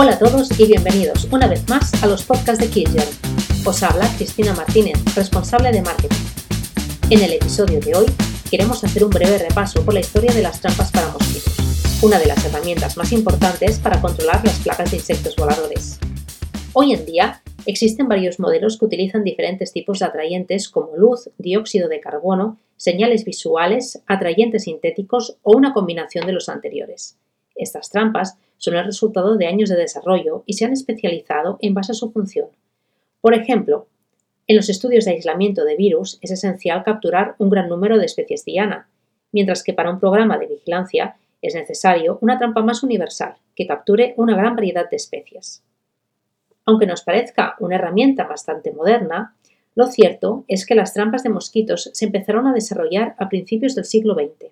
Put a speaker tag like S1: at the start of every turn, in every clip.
S1: Hola a todos y bienvenidos una vez más a los podcasts de Killger. Os habla Cristina Martínez, responsable de marketing. En el episodio de hoy queremos hacer un breve repaso por la historia de las trampas para mosquitos, una de las herramientas más importantes para controlar las plagas de insectos voladores. Hoy en día existen varios modelos que utilizan diferentes tipos de atrayentes como luz, dióxido de carbono, señales visuales, atrayentes sintéticos o una combinación de los anteriores. Estas trampas son el resultado de años de desarrollo y se han especializado en base a su función. Por ejemplo, en los estudios de aislamiento de virus es esencial capturar un gran número de especies diana, mientras que para un programa de vigilancia es necesario una trampa más universal que capture una gran variedad de especies. Aunque nos parezca una herramienta bastante moderna, lo cierto es que las trampas de mosquitos se empezaron a desarrollar a principios del siglo XX.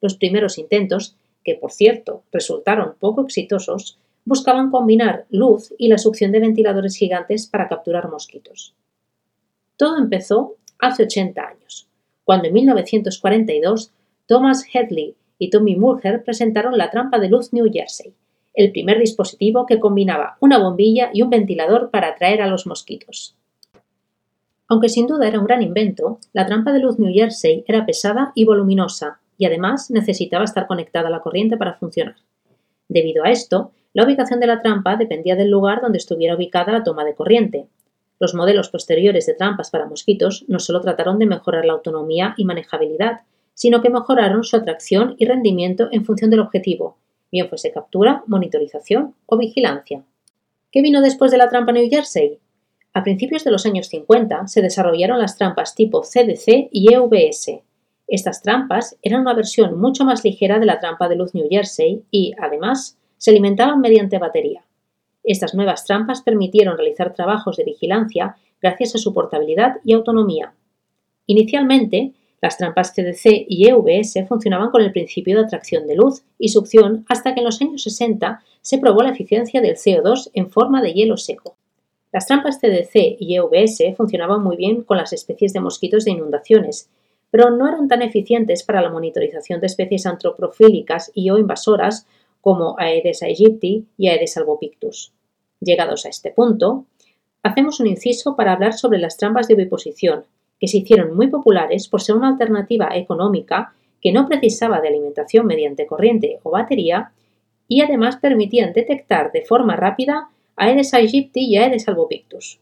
S1: Los primeros intentos que por cierto resultaron poco exitosos, buscaban combinar luz y la succión de ventiladores gigantes para capturar mosquitos. Todo empezó hace 80 años, cuando en 1942 Thomas Headley y Tommy Mulher presentaron la trampa de luz New Jersey, el primer dispositivo que combinaba una bombilla y un ventilador para atraer a los mosquitos. Aunque sin duda era un gran invento, la trampa de luz New Jersey era pesada y voluminosa, y además necesitaba estar conectada a la corriente para funcionar. Debido a esto, la ubicación de la trampa dependía del lugar donde estuviera ubicada la toma de corriente. Los modelos posteriores de trampas para mosquitos no solo trataron de mejorar la autonomía y manejabilidad, sino que mejoraron su atracción y rendimiento en función del objetivo, bien fuese captura, monitorización o vigilancia. ¿Qué vino después de la trampa New Jersey? A principios de los años 50 se desarrollaron las trampas tipo CDC y EVS, estas trampas eran una versión mucho más ligera de la trampa de luz New Jersey y, además, se alimentaban mediante batería. Estas nuevas trampas permitieron realizar trabajos de vigilancia gracias a su portabilidad y autonomía. Inicialmente, las trampas CDC y EVS funcionaban con el principio de atracción de luz y succión hasta que en los años 60 se probó la eficiencia del CO2 en forma de hielo seco. Las trampas CDC y EVS funcionaban muy bien con las especies de mosquitos de inundaciones pero no eran tan eficientes para la monitorización de especies antroprofílicas y o invasoras como Aedes aegypti y Aedes albopictus. Llegados a este punto, hacemos un inciso para hablar sobre las trampas de oviposición, que se hicieron muy populares por ser una alternativa económica que no precisaba de alimentación mediante corriente o batería y además permitían detectar de forma rápida Aedes aegypti y Aedes albopictus.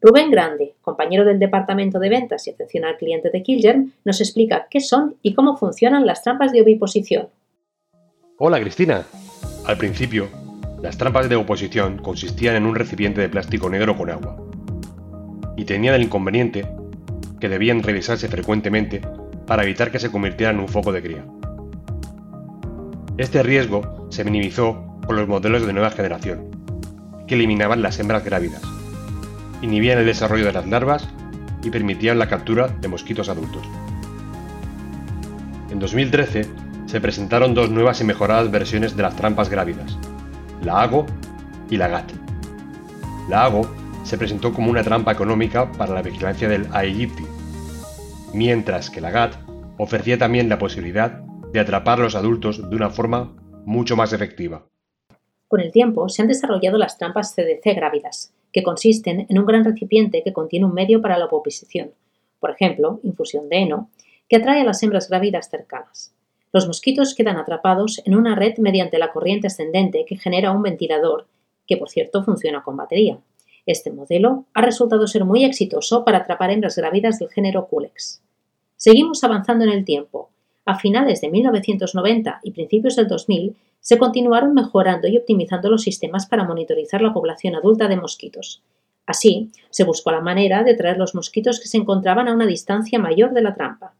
S1: Rubén Grande, compañero del Departamento de Ventas y Atención al Cliente de Kilger, nos explica qué son y cómo funcionan las trampas de oviposición.
S2: Hola Cristina. Al principio, las trampas de oposición consistían en un recipiente de plástico negro con agua. Y tenían el inconveniente que debían revisarse frecuentemente para evitar que se convirtieran en un foco de cría. Este riesgo se minimizó con los modelos de nueva generación, que eliminaban las hembras grávidas inhibían el desarrollo de las larvas y permitían la captura de mosquitos adultos. En 2013 se presentaron dos nuevas y mejoradas versiones de las trampas grávidas, la AGO y la GAT. La AGO se presentó como una trampa económica para la vigilancia del Aegypti, mientras que la GAT ofrecía también la posibilidad de atrapar a los adultos de una forma mucho más efectiva.
S1: Con el tiempo se han desarrollado las trampas CDC grávidas, que consisten en un gran recipiente que contiene un medio para la oposición, por ejemplo, infusión de heno, que atrae a las hembras grávidas cercanas. Los mosquitos quedan atrapados en una red mediante la corriente ascendente que genera un ventilador, que por cierto funciona con batería. Este modelo ha resultado ser muy exitoso para atrapar hembras grávidas del género Culex. Seguimos avanzando en el tiempo. A finales de 1990 y principios del 2000 se continuaron mejorando y optimizando los sistemas para monitorizar la población adulta de mosquitos. Así, se buscó la manera de traer los mosquitos que se encontraban a una distancia mayor de la trampa.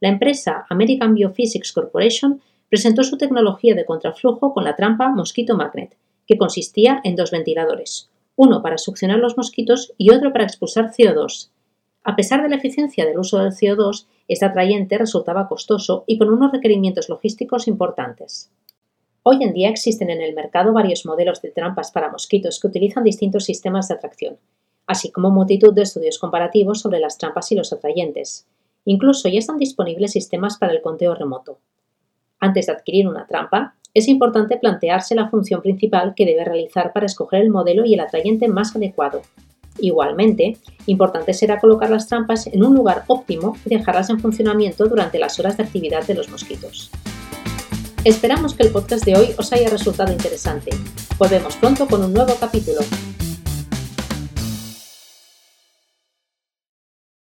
S1: La empresa American Biophysics Corporation presentó su tecnología de contraflujo con la trampa Mosquito Magnet, que consistía en dos ventiladores, uno para succionar los mosquitos y otro para expulsar CO2. A pesar de la eficiencia del uso del CO2, este atrayente resultaba costoso y con unos requerimientos logísticos importantes. Hoy en día existen en el mercado varios modelos de trampas para mosquitos que utilizan distintos sistemas de atracción, así como multitud de estudios comparativos sobre las trampas y los atrayentes. Incluso ya están disponibles sistemas para el conteo remoto. Antes de adquirir una trampa, es importante plantearse la función principal que debe realizar para escoger el modelo y el atrayente más adecuado. Igualmente, importante será colocar las trampas en un lugar óptimo y dejarlas en funcionamiento durante las horas de actividad de los mosquitos. Esperamos que el podcast de hoy os haya resultado interesante. Volvemos pronto con un nuevo capítulo.